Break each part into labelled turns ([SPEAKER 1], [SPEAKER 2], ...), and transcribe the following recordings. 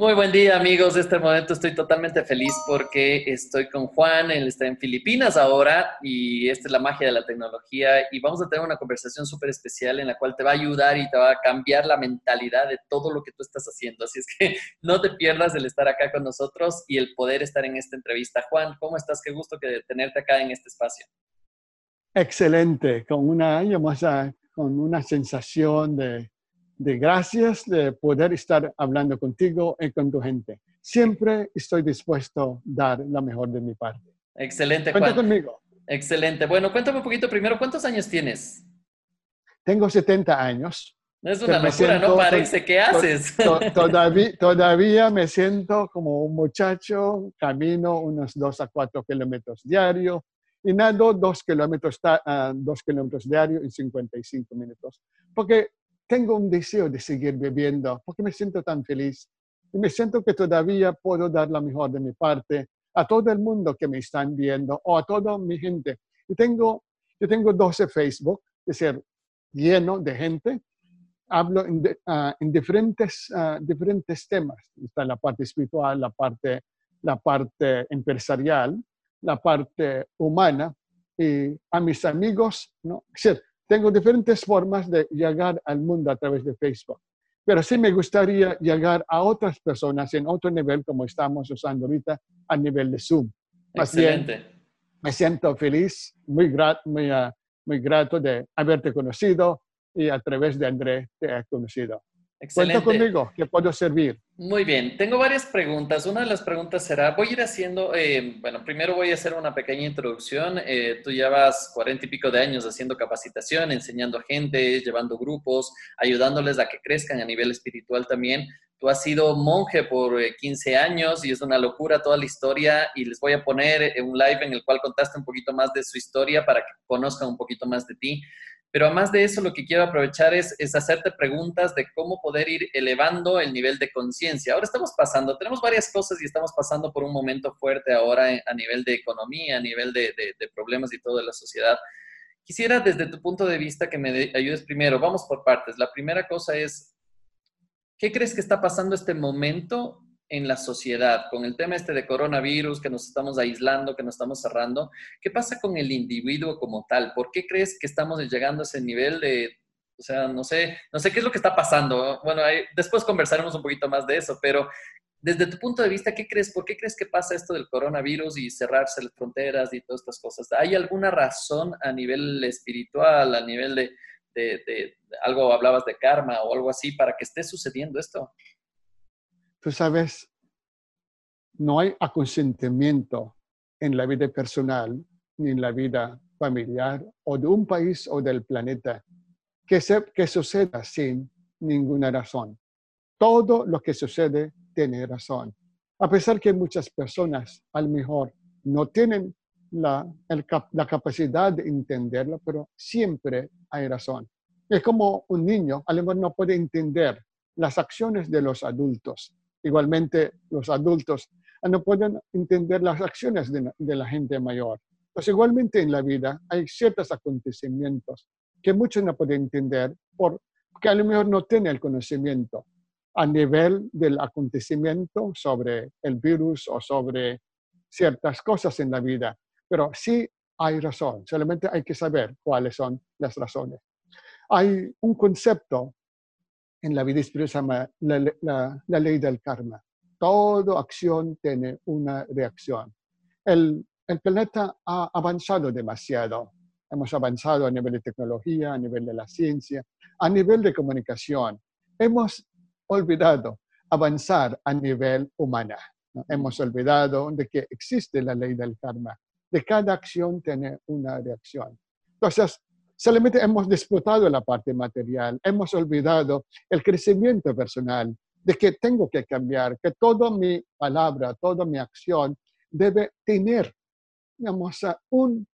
[SPEAKER 1] Muy buen día amigos, este momento estoy totalmente feliz porque estoy con Juan, él está en Filipinas ahora y esta es la magia de la tecnología y vamos a tener una conversación súper especial en la cual te va a ayudar y te va a cambiar la mentalidad de todo lo que tú estás haciendo. Así es que no te pierdas el estar acá con nosotros y el poder estar en esta entrevista. Juan, ¿cómo estás? Qué gusto que tenerte acá en este espacio.
[SPEAKER 2] Excelente, con una, con una sensación de de gracias de poder estar hablando contigo y con tu gente. Siempre estoy dispuesto a dar la mejor de mi parte.
[SPEAKER 1] Excelente,
[SPEAKER 2] Cuenta conmigo.
[SPEAKER 1] Excelente. Bueno, cuéntame un poquito primero, ¿cuántos años tienes?
[SPEAKER 2] Tengo 70 años.
[SPEAKER 1] Es una locura, ¿no? Parece, ¿qué haces?
[SPEAKER 2] todavía, todavía me siento como un muchacho, camino unos 2 a 4 kilómetros diarios y nado 2 kilómetros, uh, dos kilómetros diarios en 55 minutos. Porque tengo un deseo de seguir bebiendo porque me siento tan feliz y me siento que todavía puedo dar la mejor de mi parte a todo el mundo que me están viendo o a toda mi gente. Y tengo, yo tengo 12 Facebook, es decir, lleno de gente. Hablo en, ah, en diferentes, uh, diferentes temas. Está la parte espiritual, la parte, la parte empresarial, la parte humana. Y a mis amigos, ¿no? Es decir, tengo diferentes formas de llegar al mundo a través de Facebook, pero sí me gustaría llegar a otras personas en otro nivel, como estamos usando ahorita, a nivel de Zoom.
[SPEAKER 1] Excelente.
[SPEAKER 2] me siento feliz, muy, grato, muy, ah, muy grato de haberte conocido y a través de André te he conocido. Excelente. Cuenta conmigo, que puedo servir.
[SPEAKER 1] Muy bien, tengo varias preguntas. Una de las preguntas será, voy a ir haciendo, eh, bueno, primero voy a hacer una pequeña introducción. Eh, tú llevas cuarenta y pico de años haciendo capacitación, enseñando a gente, llevando grupos, ayudándoles a que crezcan a nivel espiritual también. Tú has sido monje por 15 eh, años y es una locura toda la historia y les voy a poner un live en el cual contaste un poquito más de su historia para que conozcan un poquito más de ti. Pero además de eso, lo que quiero aprovechar es, hacerte preguntas de cómo poder ir elevando el nivel de conciencia. Ahora estamos pasando, tenemos varias cosas y estamos pasando por un momento fuerte ahora a nivel de economía, a nivel de, problemas y todo de la sociedad. Quisiera desde tu punto de vista que me ayudes primero. Vamos por partes. La primera cosa es, ¿qué crees que está pasando este momento en la sociedad, con el tema este de coronavirus, que nos estamos aislando, que nos estamos cerrando, ¿qué pasa con el individuo como tal? ¿Por qué crees que estamos llegando a ese nivel de, o sea, no sé, no sé qué es lo que está pasando? Bueno, después conversaremos un poquito más de eso, pero desde tu punto de vista, ¿qué crees? ¿Por qué crees que pasa esto del coronavirus y cerrarse las fronteras y todas estas cosas? ¿Hay alguna razón a nivel espiritual, a nivel de, de, de algo, hablabas de karma o algo así, para que esté sucediendo esto?
[SPEAKER 2] Tú sabes, no hay aconsentimiento en la vida personal ni en la vida familiar o de un país o del planeta que, se, que suceda sin ninguna razón. Todo lo que sucede tiene razón. A pesar que muchas personas a lo mejor no tienen la, la capacidad de entenderlo, pero siempre hay razón. Es como un niño, a lo mejor no puede entender las acciones de los adultos, Igualmente, los adultos no pueden entender las acciones de, la gente mayor. Pues igualmente en la vida hay ciertos acontecimientos que muchos no pueden entender porque a lo mejor no tienen el conocimiento a nivel del acontecimiento sobre el virus o sobre ciertas cosas en la vida. Pero sí hay razón, solamente hay que saber cuáles son las razones. Hay un concepto en la vida espiritual la, la, ley del karma. Toda acción tiene una reacción. El, el planeta ha avanzado demasiado. Hemos avanzado a nivel de tecnología, a nivel de la ciencia, a nivel de comunicación. Hemos olvidado avanzar a nivel humano. Hemos olvidado de que existe la ley del karma. De cada acción tiene una reacción. Entonces, Solamente hemos disputado la parte material, hemos olvidado el crecimiento personal, de que tengo que cambiar, que toda mi palabra, toda mi acción debe tener digamos, un,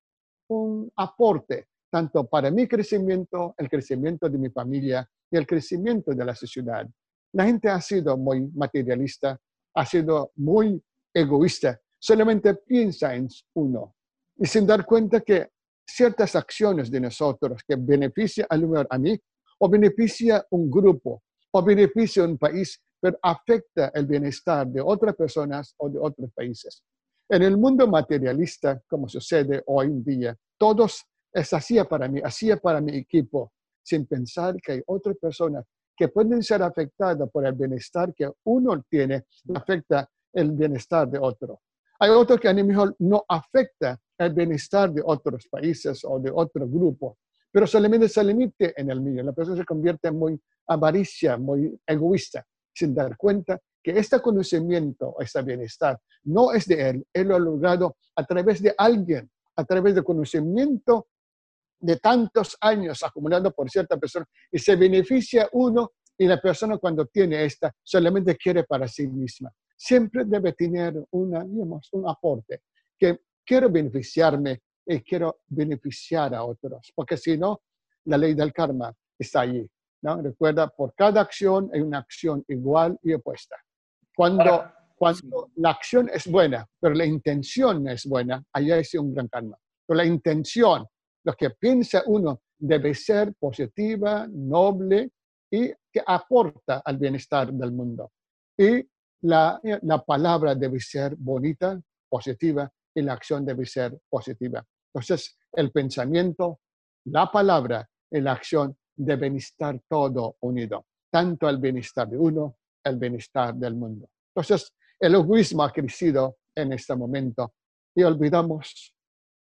[SPEAKER 2] un aporte tanto para mi crecimiento, el crecimiento de mi familia y el crecimiento de la sociedad. La gente ha sido muy materialista, ha sido muy egoísta, solamente piensa en uno y sin dar cuenta que ciertas acciones de nosotros que benefician a mí o beneficia un grupo o beneficia un país pero afecta el bienestar de otras personas o de otros países. En el mundo materialista, como sucede hoy en día, todos es así para mí, así para mi equipo, sin pensar que hay otras personas que pueden ser afectadas por el bienestar que uno tiene, afecta el bienestar de otro. Hay otro que a lo mejor no afecta el bienestar de otros países o de otro grupo, pero solamente se limite en el mío. La persona se convierte en muy avaricia, muy egoísta, sin dar cuenta que este conocimiento, este bienestar, no es de él, él lo ha logrado a través de alguien, a través de conocimiento de tantos años acumulado por cierta persona, y se beneficia uno y la persona cuando tiene esta solamente quiere para sí misma. Siempre debe tener una, digamos, un aporte, que quiero beneficiarme y quiero beneficiar a otros, porque si no, la ley del karma está allí. ¿no? Recuerda, por cada acción hay una acción igual y opuesta. Cuando, cuando la acción es buena, pero la intención es buena, allá es un gran karma. Pero la intención, lo que piensa uno, debe ser positiva, noble y que aporta al bienestar del mundo. Y la, la palabra debe ser bonita, positiva, y la acción debe ser positiva. Entonces, el pensamiento, la palabra y la acción deben estar todo unido, tanto el bienestar de uno, el bienestar del mundo. Entonces, el egoísmo ha crecido en este momento y olvidamos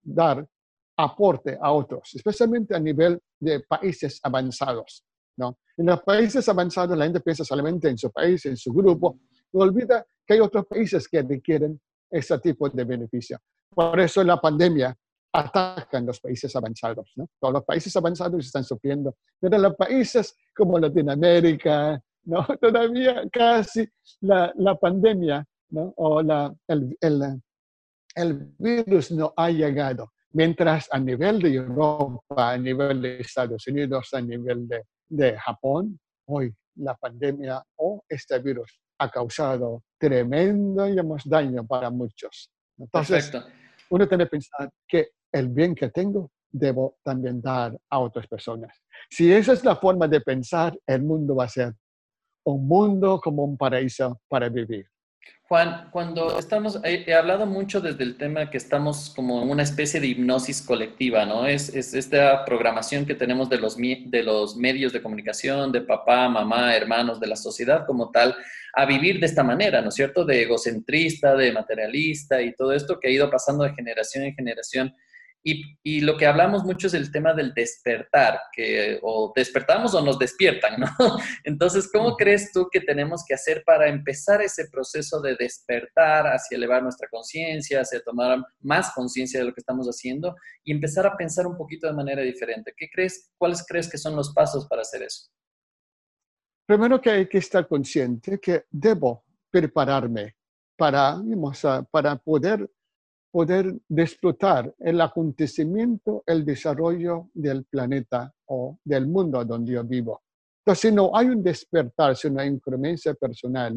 [SPEAKER 2] dar aporte a otros, especialmente a nivel de países avanzados. ¿no? En los países avanzados la gente piensa solamente en su país, en su grupo, y olvida que hay otros países que requieren ese tipo de beneficio. Por eso la pandemia atacan los países avanzados. ¿no? Todos los países avanzados están sufriendo, pero los países como Latinoamérica, ¿no? todavía casi la, la pandemia ¿no? o la, el, el, el virus no ha llegado. Mientras a nivel de Europa, a nivel de Estados Unidos, a nivel de, de Japón, hoy la pandemia o este virus ha causado tremendo daño para muchos. Entonces, uno tiene que pensar que el bien que tengo debo también dar a otras personas. Si esa es la forma de pensar, el mundo va a ser un mundo como un paraíso para vivir.
[SPEAKER 1] Juan, cuando estamos, he, hablado mucho desde el tema que estamos como en una especie de hipnosis colectiva, ¿no? Es, es, esta programación que tenemos de los, de los medios de comunicación, de papá, mamá, hermanos, de la sociedad como tal, a vivir de esta manera, ¿no es cierto? De egocentrista, de materialista y todo esto que ha ido pasando de generación en generación y, lo que hablamos mucho es el tema del despertar, que o despertamos o nos despiertan, ¿no? Entonces, ¿cómo crees tú que tenemos que hacer para empezar ese proceso de despertar hacia elevar nuestra conciencia, hacia tomar más conciencia de lo que estamos haciendo y empezar a pensar un poquito de manera diferente? ¿Qué crees, cuáles crees que son los pasos para hacer eso?
[SPEAKER 2] Primero que hay que estar consciente que debo prepararme para, para poder poder disfrutar el acontecimiento, el desarrollo del planeta o del mundo donde yo vivo. Entonces, si no hay un despertar, si no hay incremencia personal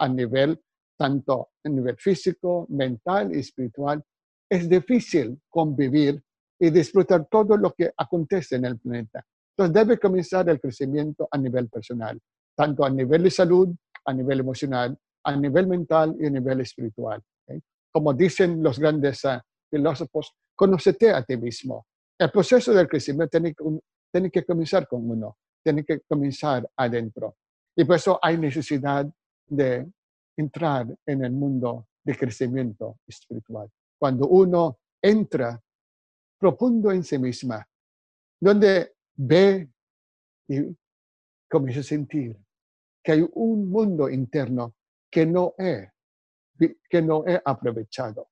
[SPEAKER 2] a nivel, tanto a nivel físico, mental y espiritual, es difícil convivir y disfrutar todo lo que acontece en el planeta. Entonces, debe comenzar el crecimiento a nivel personal, tanto a nivel de salud, a nivel emocional, a nivel mental y a nivel espiritual como dicen los grandes uh, filósofos, conócete a ti mismo. El proceso del crecimiento tiene, tiene que comenzar con uno, tiene que comenzar adentro. Y por eso hay necesidad de entrar en el mundo de crecimiento espiritual. Cuando uno entra profundo en sí misma, donde ve y comienza a sentir que hay un mundo interno que no es que no he aprovechado.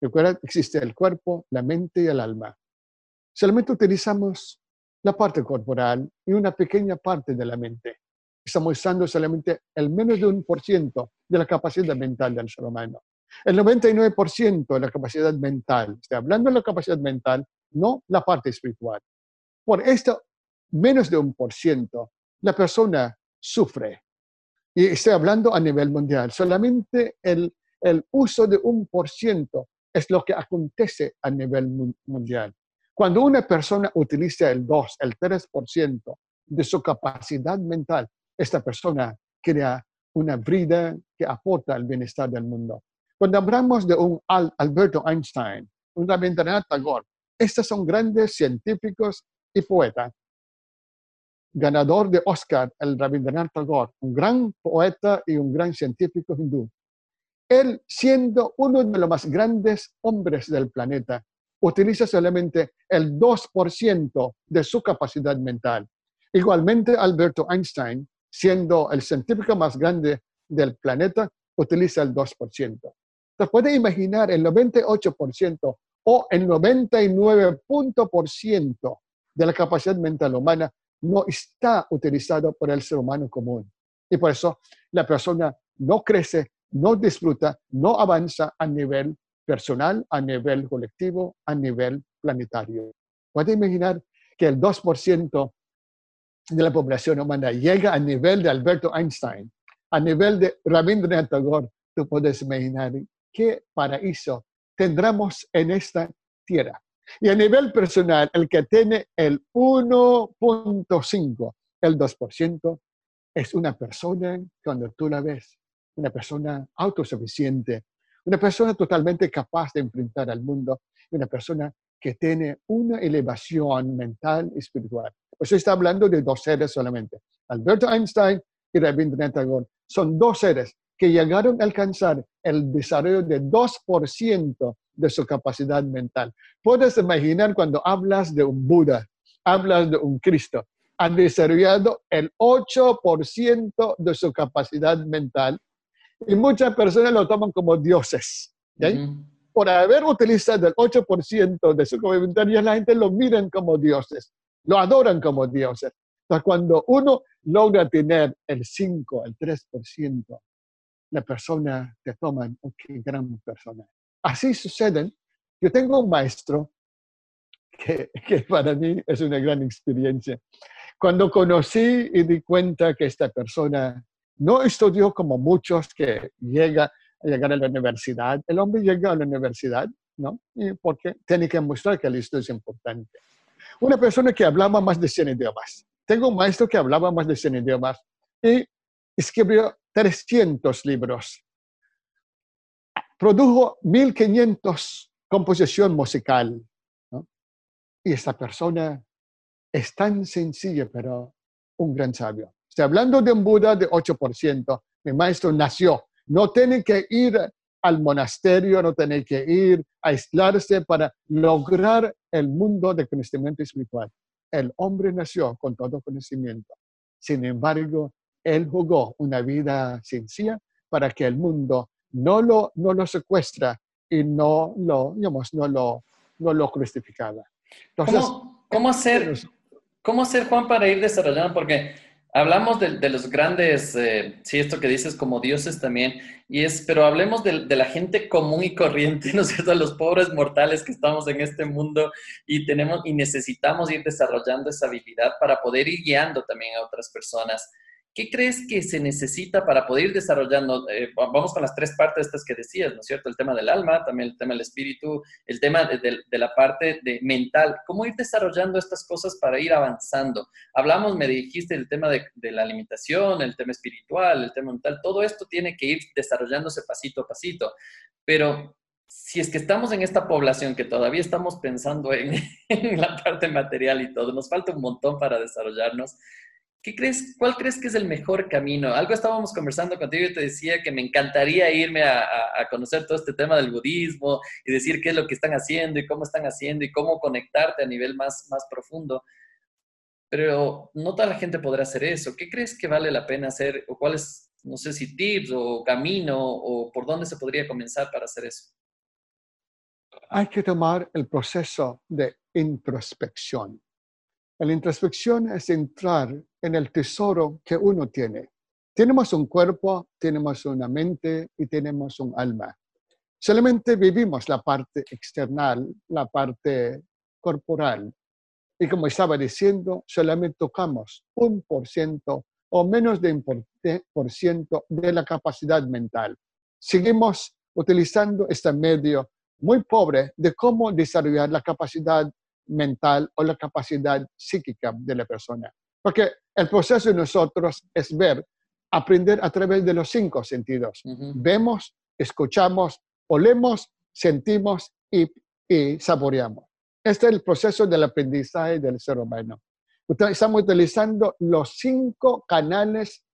[SPEAKER 2] Recuerda, existe el cuerpo, la mente y el alma. Solamente utilizamos la parte corporal y una pequeña parte de la mente. Estamos usando solamente el menos de un por ciento de la capacidad mental del ser humano. El 99% de la capacidad mental, estoy hablando de la capacidad mental, no la parte espiritual. Por esto, menos de un por ciento, la persona sufre. Y estoy hablando a nivel mundial. Solamente el el uso de un por ciento es lo que acontece a nivel mundial. Cuando una persona utiliza el 2, el 3% de su capacidad mental, esta persona crea una vida que aporta al bienestar del mundo. Cuando hablamos de un Alberto Einstein, un Rabindranath Tagore, estos son grandes científicos y poetas. Ganador de Oscar, el Rabindranath Tagore, un gran poeta y un gran científico hindú. Él, siendo uno de los más grandes hombres del planeta, utiliza solamente el 2% de su capacidad mental. Igualmente, Alberto Einstein, siendo el científico más grande del planeta, utiliza el 2%. Entonces, puede imaginar el 98% o el 99% de la capacidad mental humana no está utilizado por el ser humano común. Y por eso la persona no crece, no disfruta, no avanza a nivel personal, a nivel colectivo, a nivel planetario. Puede imaginar que el 2% de la población humana llega a nivel de Alberto Einstein, a nivel de Rabindranath Tagore. Tú puedes imaginar qué paraíso tendremos en esta tierra. Y a nivel personal, el que tiene el 1.5, el 2%, es una persona, cuando tú la ves, una persona autosuficiente, una persona totalmente capaz de enfrentar al mundo, una persona que tiene una elevación mental y espiritual. Pues está hablando de dos seres solamente. Alberto Einstein y Rabindranath Tagore son dos seres que llegaron a alcanzar el desarrollo de 2% de su capacidad mental. Puedes imaginar cuando hablas de un Buda, hablas de un Cristo, han desarrollado el 8% de su capacidad mental y muchas personas lo toman como dioses. Por haber utilizado el 8% de su ya la gente lo miran como dioses, lo adoran como dioses. Entonces, cuando uno logra tener el 5, el 3%, la persona te toma, ok, gran persona. Así suceden. Yo tengo un maestro que, que, para mí es una gran experiencia. Cuando conocí y di cuenta que esta persona no estudió como muchos que llega a llegar a la universidad, el hombre llega a la universidad, ¿no? Y porque tiene que mostrar que el estudio es importante. Una persona que hablaba más de 100 idiomas. Tengo un maestro que hablaba más de 100 idiomas y escribió 300 libros produjo 1500 composición musical. Y esta persona es tan sencilla, pero un gran sabio. Estoy hablando de un Buda de 8%. Mi maestro nació. No tiene que ir al monasterio, no tiene que ir a aislarse para lograr el mundo de conocimiento espiritual. El hombre nació con todo conocimiento. Sin embargo, él jugó una vida sencilla para que el mundo no lo, no lo secuestra y no lo, digamos, no lo, no lo crucificaba.
[SPEAKER 1] Entonces, ¿Cómo, cómo hacer, ¿Cómo hacer, Juan, para ir desarrollando? Porque hablamos de, los grandes, eh, sí, esto que dices como dioses también, y es, pero hablemos de, de, la gente común y corriente, ¿no es cierto? Los pobres mortales que estamos en este mundo y tenemos y necesitamos ir desarrollando esa habilidad para poder ir guiando también a otras personas. ¿Qué crees que se necesita para poder ir desarrollando? Eh, vamos con las tres partes estas que decías, ¿no es cierto? El tema del alma, también el tema del espíritu, el tema de, la parte de mental. ¿Cómo ir desarrollando estas cosas para ir avanzando? Hablamos, me dijiste, el tema de, la alimentación, el tema espiritual, el tema mental. Todo esto tiene que ir desarrollándose pasito a pasito. Pero si es que estamos en esta población que todavía estamos pensando en, en la parte material y todo, nos falta un montón para desarrollarnos. ¿Qué crees, ¿Cuál crees que es el mejor camino? Algo estábamos conversando contigo y te decía que me encantaría irme a, conocer todo este tema del budismo y decir qué es lo que están haciendo y cómo están haciendo y cómo conectarte a nivel más, más profundo. Pero no toda la gente podrá hacer eso. ¿Qué crees que vale la pena hacer? ¿O cuáles, no sé si tips o camino o por dónde se podría comenzar para hacer eso?
[SPEAKER 2] Hay que tomar el proceso de introspección la introspección es entrar en el tesoro que uno tiene. Tenemos un cuerpo, tenemos una mente y tenemos un alma. Solamente vivimos la parte external, la parte corporal. Y como estaba diciendo, solamente tocamos un por ciento o menos de un por ciento de la capacidad mental. Seguimos utilizando este medio muy pobre de cómo desarrollar la capacidad mental o la capacidad psíquica de la persona. Porque el proceso de nosotros es ver aprender a través de los cinco sentidos. Vemos, escuchamos, olemos, sentimos y, y saboreamos. Este es el proceso del aprendizaje del ser humano. Estamos utilizando los cinco canales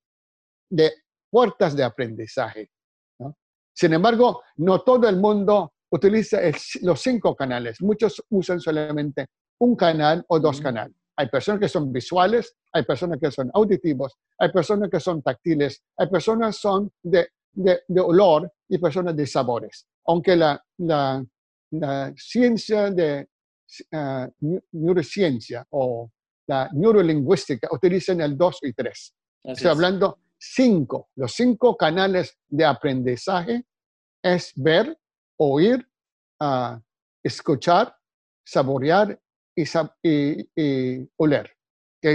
[SPEAKER 2] de puertas de aprendizaje. ¿no? Sin embargo, no todo el mundo utiliza el- los cinco canales. Muchos usan solamente un canal o dos canales. Hay personas que son visuales, hay personas que son auditivos, hay personas que son táctiles, hay personas que son de, de- de olor y personas de sabores. Aunque la, la- la ciencia de ah, neu- neurociencia o la neurolingüística utilizan el 2 y 3.
[SPEAKER 1] Así
[SPEAKER 2] Estoy
[SPEAKER 1] es.
[SPEAKER 2] hablando cinco. Los cinco canales de aprendizaje es ver, oír, escuchar, saborear y, y- y oler.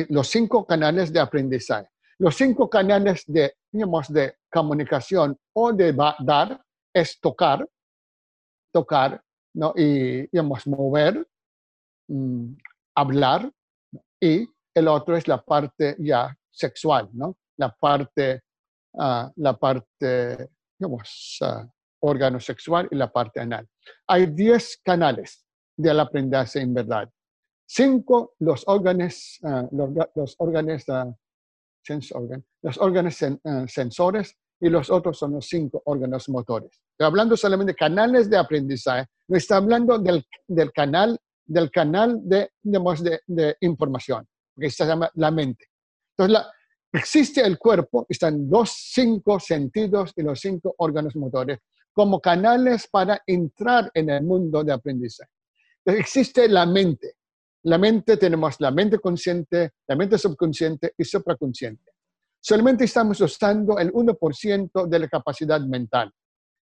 [SPEAKER 2] Los cinco canales de aprendizaje. Los cinco canales de, digamos, de comunicación o de dar es tocar, tocar, y digamos, mover, mm, hablar, y el otro es la parte ya sexual, ¿no? La parte, ah, la parte, digamos, ah, órgano sexual y la parte anal. Hay 10 canales del aprendizaje en verdad. Cinco, los órganos, ah, los, los órganos, organ, los órganos ah, sensores y los otros son los cinco órganos motores. Estoy hablando solamente de canales de aprendizaje, no está hablando del, del canal del canal de, de, información, que se llama la mente. Entonces, existe el cuerpo, están los cinco sentidos y los cinco órganos motores como canales para entrar en el mundo de aprendizaje. Existe la mente. La mente tenemos la mente consciente, la mente subconsciente y supraconsciente. Solamente estamos usando el 1% de la capacidad mental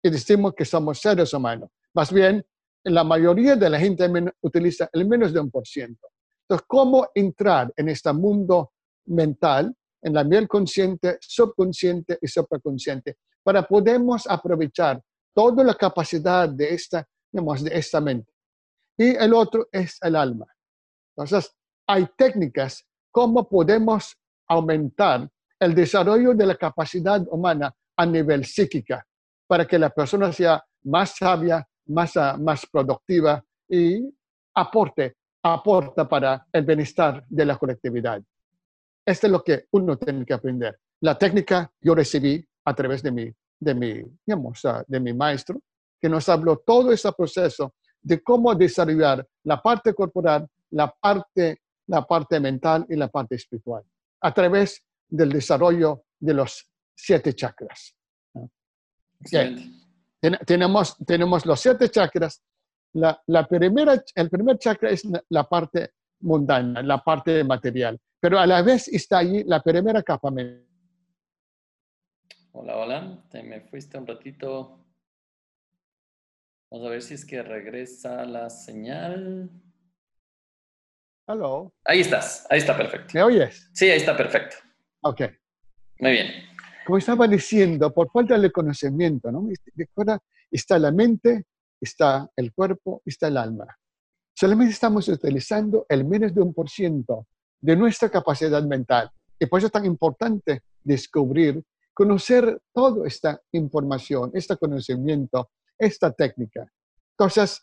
[SPEAKER 2] y decimos que somos seres humanos. Más bien, la mayoría de la gente utiliza el menos de un por ciento. Entonces, ¿cómo entrar en este mundo mental, en la nivel consciente, subconsciente y supraconsciente, para podemos aprovechar toda la capacidad de esta, digamos, de esta mente? Y el otro es el alma. Entonces, hay técnicas cómo podemos aumentar el desarrollo de la capacidad humana a nivel psíquica para que la persona sea más sabia, más, ah, más productiva y aporte, aporta para el bienestar de la colectividad. Esto es lo que uno tiene que aprender. La técnica yo recibí a través de mi, de mi, digamos, ah, de mi maestro, que nos habló todo ese proceso de cómo desarrollar la parte corporal, la parte, la parte mental y la parte espiritual, a través del desarrollo de los siete chakras. Ten- tenemos, tenemos los siete chakras. La, la primera, el primer chakra es la, la parte mundana, la parte material, pero a la vez está allí la primera capa mental.
[SPEAKER 1] Hola, hola. Te me fuiste un ratito. Vamos a ver si es que regresa la señal.
[SPEAKER 2] Hello,
[SPEAKER 1] Ahí estás. Ahí está perfecto.
[SPEAKER 2] ¿me oyes?
[SPEAKER 1] Sí, ahí está perfecto.
[SPEAKER 2] Ok.
[SPEAKER 1] Muy bien.
[SPEAKER 2] Como estaba diciendo, por falta de conocimiento, ¿no? Recuerda, está la mente, está el cuerpo, está el alma. Solamente estamos utilizando el menos de un por ciento de nuestra capacidad mental. Y por eso es tan importante descubrir, conocer toda esta información, este conocimiento, esta técnica. Entonces,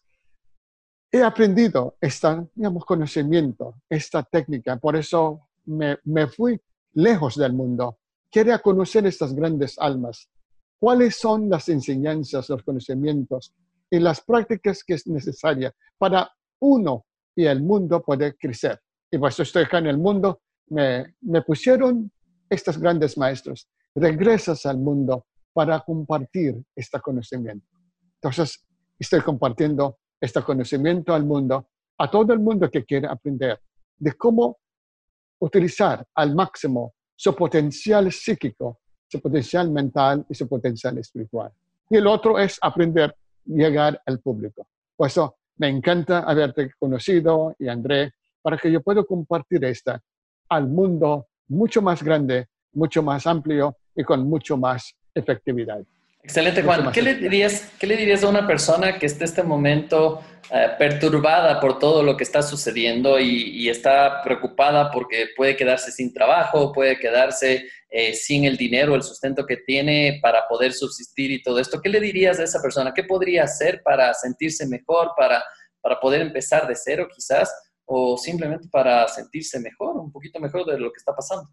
[SPEAKER 2] he aprendido este, digamos, conocimiento, esta técnica. Por eso me, me fui lejos del mundo. Quería conocer estas grandes almas. ¿Cuáles son las enseñanzas, los conocimientos y las prácticas que es necesaria para uno y el mundo poder crecer? Y por eso estoy acá en el mundo. Me, me pusieron estos grandes maestros. Regresas al mundo para compartir este conocimiento. Entonces, estoy compartiendo este conocimiento al mundo, a todo el mundo que quiere aprender de cómo utilizar al máximo su potencial psíquico, su potencial mental y su potencial espiritual. Y el otro es aprender llegar al público. Por eso me encanta haberte conocido y André, para que yo pueda compartir esta al mundo mucho más grande, mucho más amplio y con mucho más efectividad.
[SPEAKER 1] Excelente, Juan. ¿Qué le, dirías, ¿Qué le dirías a una persona que esté en este momento eh, perturbada por todo lo que está sucediendo y, está preocupada porque puede quedarse sin trabajo, puede quedarse eh, sin el dinero, el sustento que tiene para poder subsistir y todo esto? ¿Qué le dirías a esa persona? ¿Qué podría hacer para sentirse mejor, para, para poder empezar de cero quizás? O simplemente para sentirse mejor, un poquito mejor de lo que está pasando.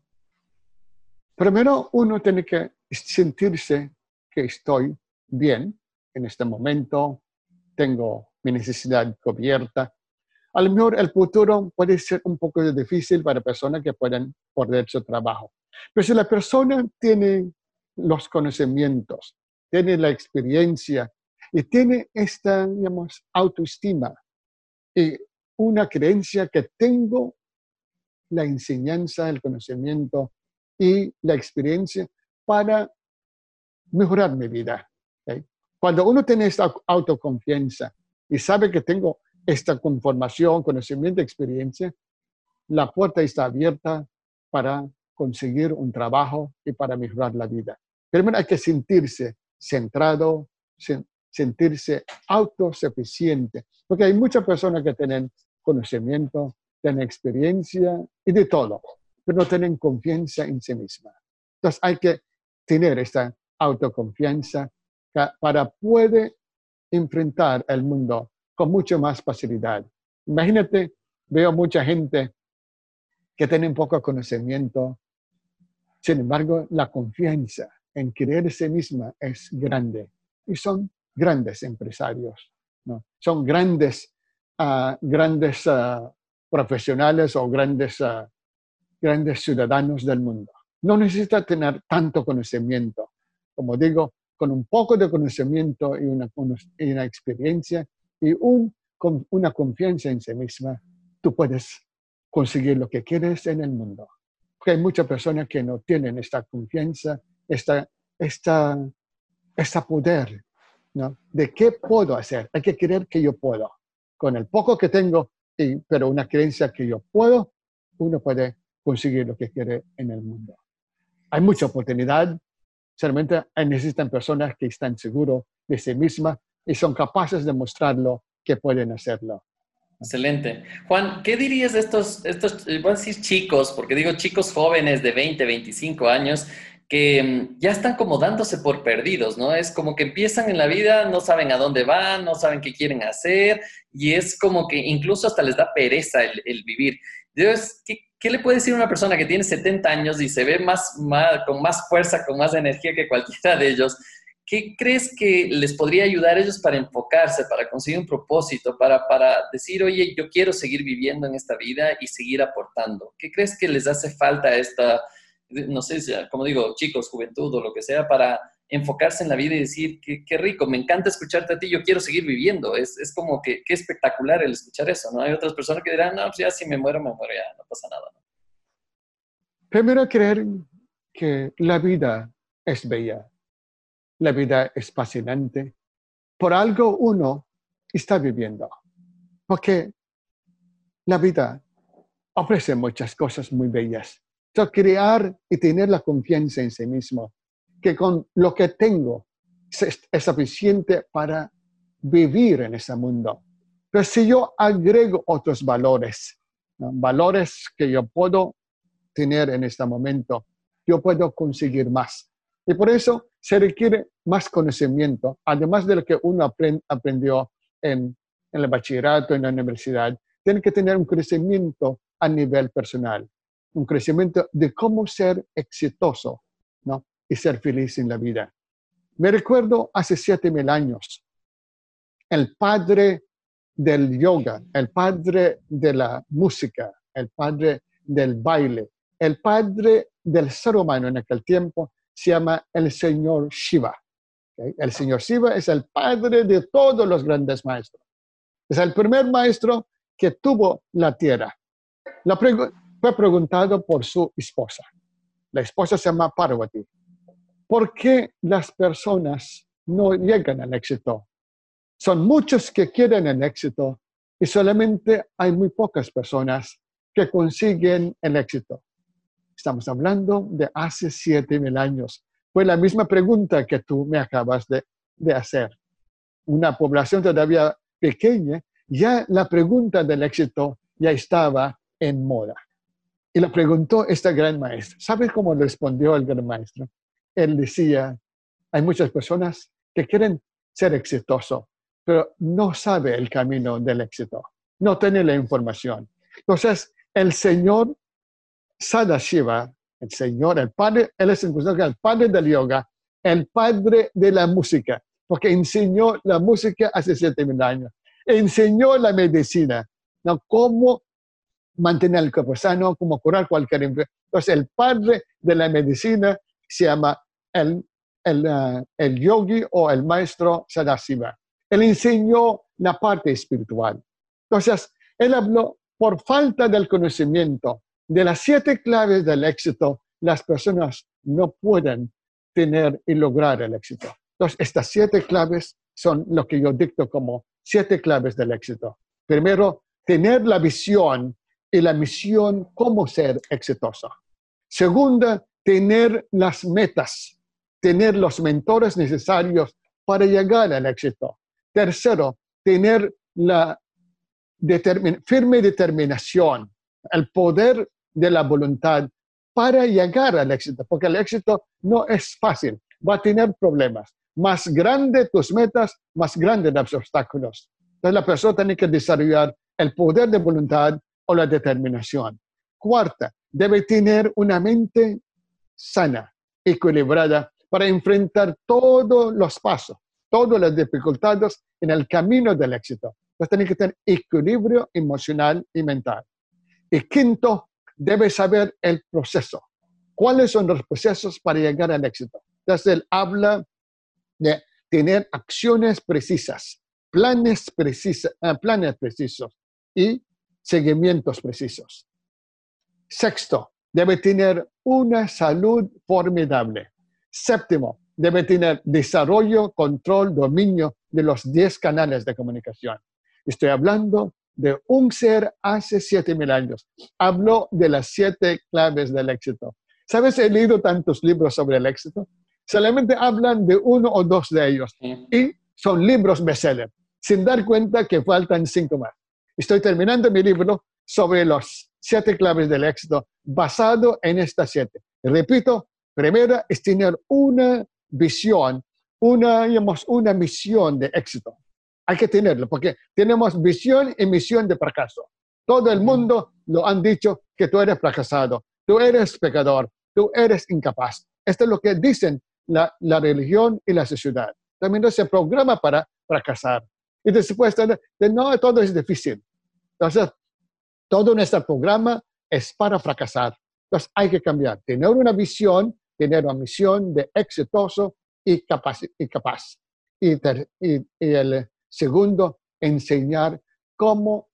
[SPEAKER 2] Primero, uno tiene que sentirse que estoy bien en este momento, tengo mi necesidad cubierta. A lo mejor el futuro puede ser un poco difícil para personas que pueden perder su trabajo. Pero si la persona tiene los conocimientos, tiene la experiencia y tiene esta, digamos, autoestima y una creencia que tengo la enseñanza, el conocimiento y la experiencia para mejorar mi vida. Cuando uno tiene esta autoconfianza y sabe que tengo esta conformación, conocimiento, experiencia, la puerta está abierta para conseguir un trabajo y para mejorar la vida. Primero hay que sentirse centrado, sentirse autosuficiente, porque hay muchas personas que tienen conocimiento, tienen experiencia y de todo, no tienen confianza en sí misma. Entonces hay que tener esta autoconfianza para poder enfrentar el mundo con mucho más facilidad. Imagínate, veo mucha gente que tiene poco conocimiento, sin embargo, la confianza en creerse misma es grande y son grandes empresarios, ¿no? son grandes, uh, grandes uh, profesionales o grandes, uh, grandes ciudadanos del mundo. No necesita tener tanto conocimiento, como digo, con un poco de conocimiento y una, una experiencia y un, con una confianza en sí misma, tú puedes conseguir lo que quieres en el mundo. Porque hay muchas personas que no tienen esta confianza, esta, esta, esta poder, ¿no? De qué puedo hacer. Hay que creer que yo puedo. Con el poco que tengo, y, pero una creencia que yo puedo, uno puede conseguir lo que quiere en el mundo. Hay mucha oportunidad, Solamente necesitan personas que están seguros de sí mismas y son capaces de mostrarlo que pueden hacerlo.
[SPEAKER 1] Excelente. Juan, ¿qué dirías de estos, estos, eh, voy a decir chicos, porque digo chicos jóvenes de 20, 25 años, que mm, ya están como dándose por perdidos, ¿no? Es como que empiezan en la vida, no saben a dónde van, no saben qué quieren hacer, y es como que incluso hasta les da pereza el, el vivir. Entonces, ¿qué, ¿qué le puede decir una persona que tiene 70 años y se ve más, con más fuerza, con más energía que cualquiera de ellos? ¿Qué crees que les podría ayudar a ellos para enfocarse, para conseguir un propósito, para, para decir, oye, yo quiero seguir viviendo en esta vida y seguir aportando? ¿Qué crees que les hace falta a esta, no sé, como digo, chicos, juventud o lo que sea, para enfocarse en la vida y decir, qué, rico, me encanta escucharte a ti, yo quiero seguir viviendo. Es, es como que qué espectacular el escuchar eso, ¿no? Hay otras personas que dirán, no, pues ya si me muero, me muero, ya no pasa nada. ¿no?
[SPEAKER 2] Primero, creer que la vida es bella, la vida es fascinante. Por algo uno está viviendo, porque la vida ofrece muchas cosas muy bellas. Entonces, crear y tener la confianza en sí mismo que con lo que tengo es, suficiente para vivir en ese mundo. Pero si yo agrego otros valores, valores que yo puedo tener en este momento, yo puedo conseguir más. Y por eso se requiere más conocimiento, además de lo que uno aprendió en, en el bachillerato, en la universidad, tiene que tener un crecimiento a nivel personal, un crecimiento de cómo ser exitoso, ¿no? Y ser feliz en la vida. Me recuerdo hace siete mil años, el padre del yoga, el padre de la música, el padre del baile, el padre del ser humano en aquel tiempo se llama el señor Shiva. El señor Shiva es el padre de todos los grandes maestros. Es el primer maestro que tuvo la tierra. La fue preguntado por su esposa. La esposa se llama Parvati. ¿Por qué las personas no llegan al éxito? Son muchos que quieren el éxito y solamente hay muy pocas personas que consiguen el éxito. Estamos hablando de hace siete mil años. fue la misma pregunta que tú me acabas de, hacer. Una población todavía pequeña, ya la pregunta del éxito ya estaba en moda. Y le preguntó esta gran maestra. ¿Sabes cómo respondió el gran maestro? Él decía, hay muchas personas que quieren ser exitosos, pero no sabe el camino del éxito, no tiene la información. Entonces, el Señor Sadashiva, el Señor, el Padre, él es el Padre del yoga, el Padre de la música, porque enseñó la música hace siete mil años, enseñó la medicina, ¿no? cómo mantener el cuerpo sano, cómo curar cualquier enfermedad. Entonces, el Padre de la medicina se llama el, uh, el yogi o el maestro Sadashiva. Él enseñó la parte espiritual. Entonces, él habló por falta del conocimiento de las siete claves del éxito, las personas no pueden tener y lograr el éxito. Entonces, estas siete claves son lo que yo dicto como siete claves del éxito. Primero, tener la visión y la misión cómo ser exitoso. Segunda, tener las metas, tener los mentores necesarios para llegar al éxito. Tercero, tener la firme determinación, el poder de la voluntad para llegar al éxito, porque el éxito no es fácil, va a tener problemas. Más grande tus metas, más grandes los obstáculos. Entonces la persona tiene que desarrollar el poder de voluntad o la determinación. Cuarta, debe tener una mente sana, equilibrada, para enfrentar todos los pasos, todas las dificultades en el camino del éxito. Entonces tiene que tener equilibrio emocional y mental. Y quinto, debe saber el proceso. ¿Cuáles son los procesos para llegar al éxito? Entonces él habla de tener acciones precisas, planes, planes precisos y seguimientos precisos. Sexto, debe tener una salud formidable. Séptimo, debe tener desarrollo, control, dominio de los 10 canales de comunicación. Estoy hablando de un ser hace siete mil años. Habló de las siete claves del éxito. ¿Sabes? He leído tantos libros sobre el éxito. Solamente hablan de uno o dos de ellos. Y son libros bestseller, sin dar cuenta que faltan cinco más. Estoy terminando mi libro sobre los siete claves del éxito basado en estas siete. Repito, primera es tener una visión, una, digamos, una misión de éxito. Hay que tenerlo porque tenemos visión y misión de fracaso. Todo el mundo lo han dicho que tú eres fracasado, tú eres pecador, tú eres incapaz. Esto es lo que dicen la, la religión y la sociedad. También se programa para fracasar. Y después de, no, todo es difícil. Entonces, todo nuestro programa es para fracasar. Entonces, hay que cambiar. Tener una visión, tener una misión de exitoso y capaz. Y, capaz. y, y el segundo, enseñar cómo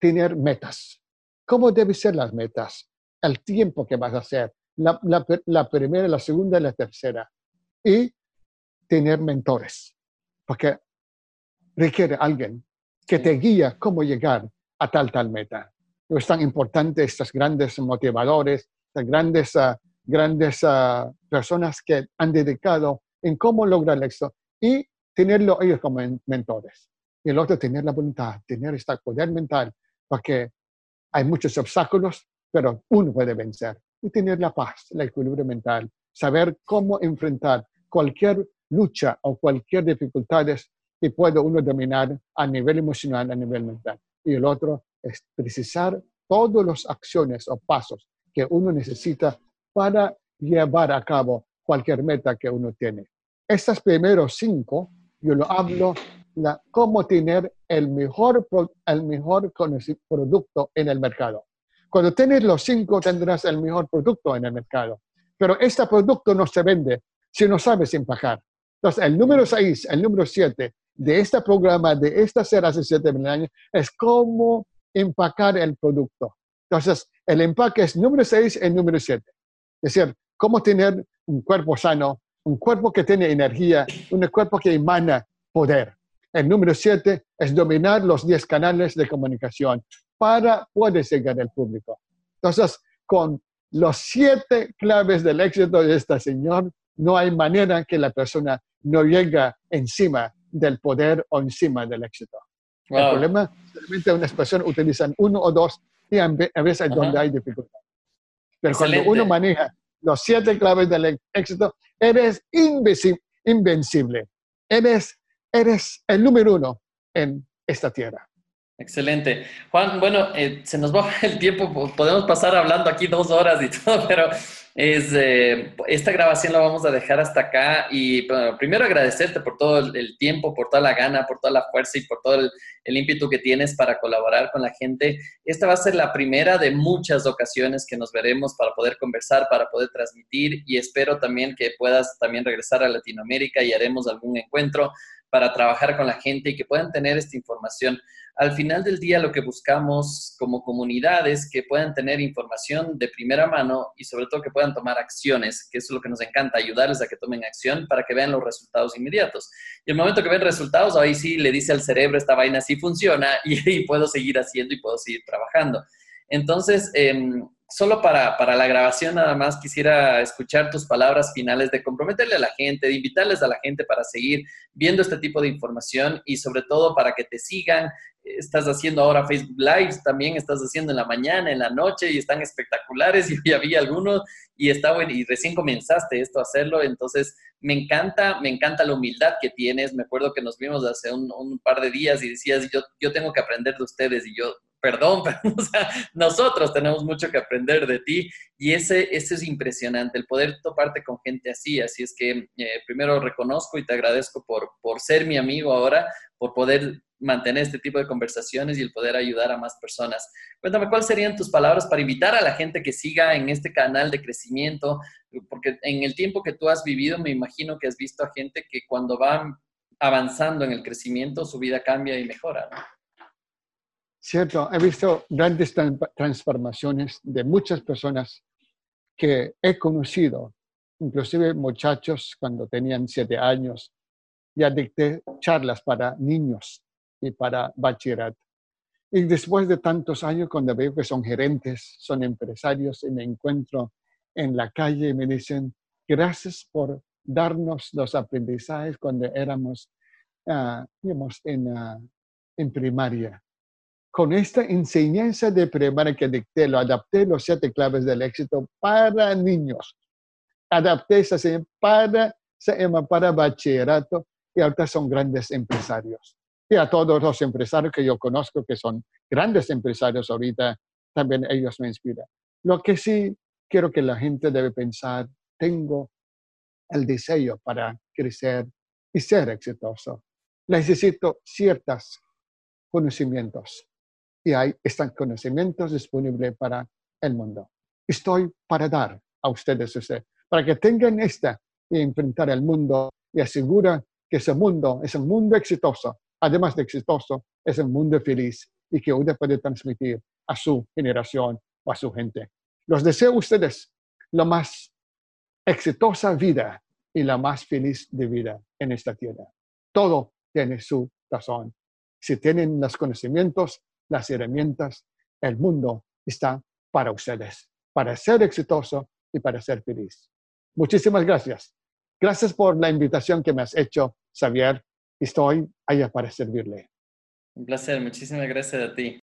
[SPEAKER 2] tener metas. ¿Cómo deben ser las metas? El tiempo que vas a hacer. La, la, la primera, la segunda y la tercera. Y tener mentores. Porque requiere alguien que te guía cómo llegar a tal, tal meta. Es tan importante estos grandes motivadores, estas grandes, uh, grandes uh, personas que han dedicado en cómo lograr el éxito y tenerlo ellos como mentores. Y el otro, tener la voluntad, tener este poder mental, porque hay muchos obstáculos, pero uno puede vencer. Y tener la paz, el equilibrio mental, saber cómo enfrentar cualquier lucha o cualquier dificultades que puede uno dominar a nivel emocional, a nivel mental. Y el otro es precisar todas las acciones o pasos que uno necesita para llevar a cabo cualquier meta que uno tiene. Estos primeros cinco, yo lo hablo, la, cómo tener el mejor, el mejor producto en el mercado. Cuando tienes los cinco, tendrás el mejor producto en el mercado. Pero este producto no se vende si no sabes empacar. Entonces, el número seis, el número siete, de este programa, de esta ser hace siete mil años, es cómo empacar el producto. Entonces, el empaque es número seis y número siete. Es decir, cómo tener un cuerpo sano, un cuerpo que tiene energía, un cuerpo que emana poder. El número siete es dominar los diez canales de comunicación para poder llegar al público. Entonces, con los siete claves del éxito de este señor, no hay manera que la persona no llegue encima del poder o encima del éxito. El problema solamente una expresión utilizan uno o dos y a veces es donde hay dificultad. Pero cuando uno maneja los siete claves del éxito, eres invencible. Eres, eres el número uno en esta tierra.
[SPEAKER 1] Excelente. Juan, bueno, eh, se nos va el tiempo, podemos pasar hablando aquí dos horas y todo, pero es, esta grabación la vamos a dejar hasta acá y primero agradecerte por todo el, tiempo, por toda la gana, por toda la fuerza y por todo el, el, ímpetu que tienes para colaborar con la gente. Esta va a ser la primera de muchas ocasiones que nos veremos para poder conversar, para poder transmitir y espero también que puedas también regresar a Latinoamérica y haremos algún encuentro para trabajar con la gente y que puedan tener esta información al final del día lo que buscamos como comunidad es que puedan tener información de primera mano y sobre todo que puedan tomar acciones, que es lo que nos encanta, ayudarles a que tomen acción para que vean los resultados inmediatos. Y el momento que ven resultados, ahí sí le dice al cerebro, esta vaina sí funciona y, puedo seguir haciendo y puedo seguir trabajando. Entonces, em, solo para, para, la grabación nada más quisiera escuchar tus palabras finales de comprometerle a la gente, de invitarles a la gente para seguir viendo este tipo de información y sobre todo para que te sigan. Estás haciendo ahora Facebook Lives, también estás haciendo en la mañana, en la noche y están espectaculares. Yo ya vi algunos y está bueno y recién comenzaste esto a hacerlo, entonces me encanta, me encanta la humildad que tienes. Me acuerdo que nos vimos hace un, un par de días y decías, yo, yo tengo que aprender de ustedes y yo perdón, pero nosotros tenemos mucho que aprender de ti y ese, ese es impresionante, el poder toparte con gente así. Así es que eh, primero reconozco y te agradezco por, por ser mi amigo ahora, por poder mantener este tipo de conversaciones y el poder ayudar a más personas. Cuéntame, ¿cuáles serían tus palabras para invitar a la gente que siga en este canal de crecimiento? Porque en el tiempo que tú has vivido, me imagino que has visto a gente que cuando van avanzando en el crecimiento, su vida cambia y mejora. ¿no?
[SPEAKER 2] Cierto, he visto grandes transformaciones de muchas personas que he conocido, inclusive muchachos cuando tenían siete años, ya dicté charlas para niños y para bachillerato. Y después de tantos años, cuando veo que son gerentes, son empresarios y me encuentro en la calle y me dicen, gracias por darnos los aprendizajes cuando éramos, uh, en, uh, en primaria con esta enseñanza de primaria que dicté, lo adapté los siete claves del éxito para niños. Adapté esa para, para bachillerato y ahorita son grandes empresarios. Y a todos los empresarios que yo conozco que son grandes empresarios ahorita, también ellos me inspiran. Lo que sí quiero que la gente debe pensar, tengo el deseo para crecer y ser exitoso. Necesito ciertos conocimientos y hay están conocimientos disponibles para el mundo. Estoy para dar a ustedes ese, para que tengan esta y enfrentar el mundo y asegura que ese mundo es un mundo exitoso. Además de exitoso, es un mundo feliz y que usted puede transmitir a su generación o a su gente. Los deseo a ustedes la más exitosa vida y la más feliz de vida en esta tierra. Todo tiene su razón. Si tienen los conocimientos, las herramientas, el mundo está para ustedes, para ser exitoso y para ser feliz. Muchísimas gracias. Gracias por la invitación que me has hecho, Xavier. Estoy allá para servirle.
[SPEAKER 1] Un placer, muchísimas gracias a ti.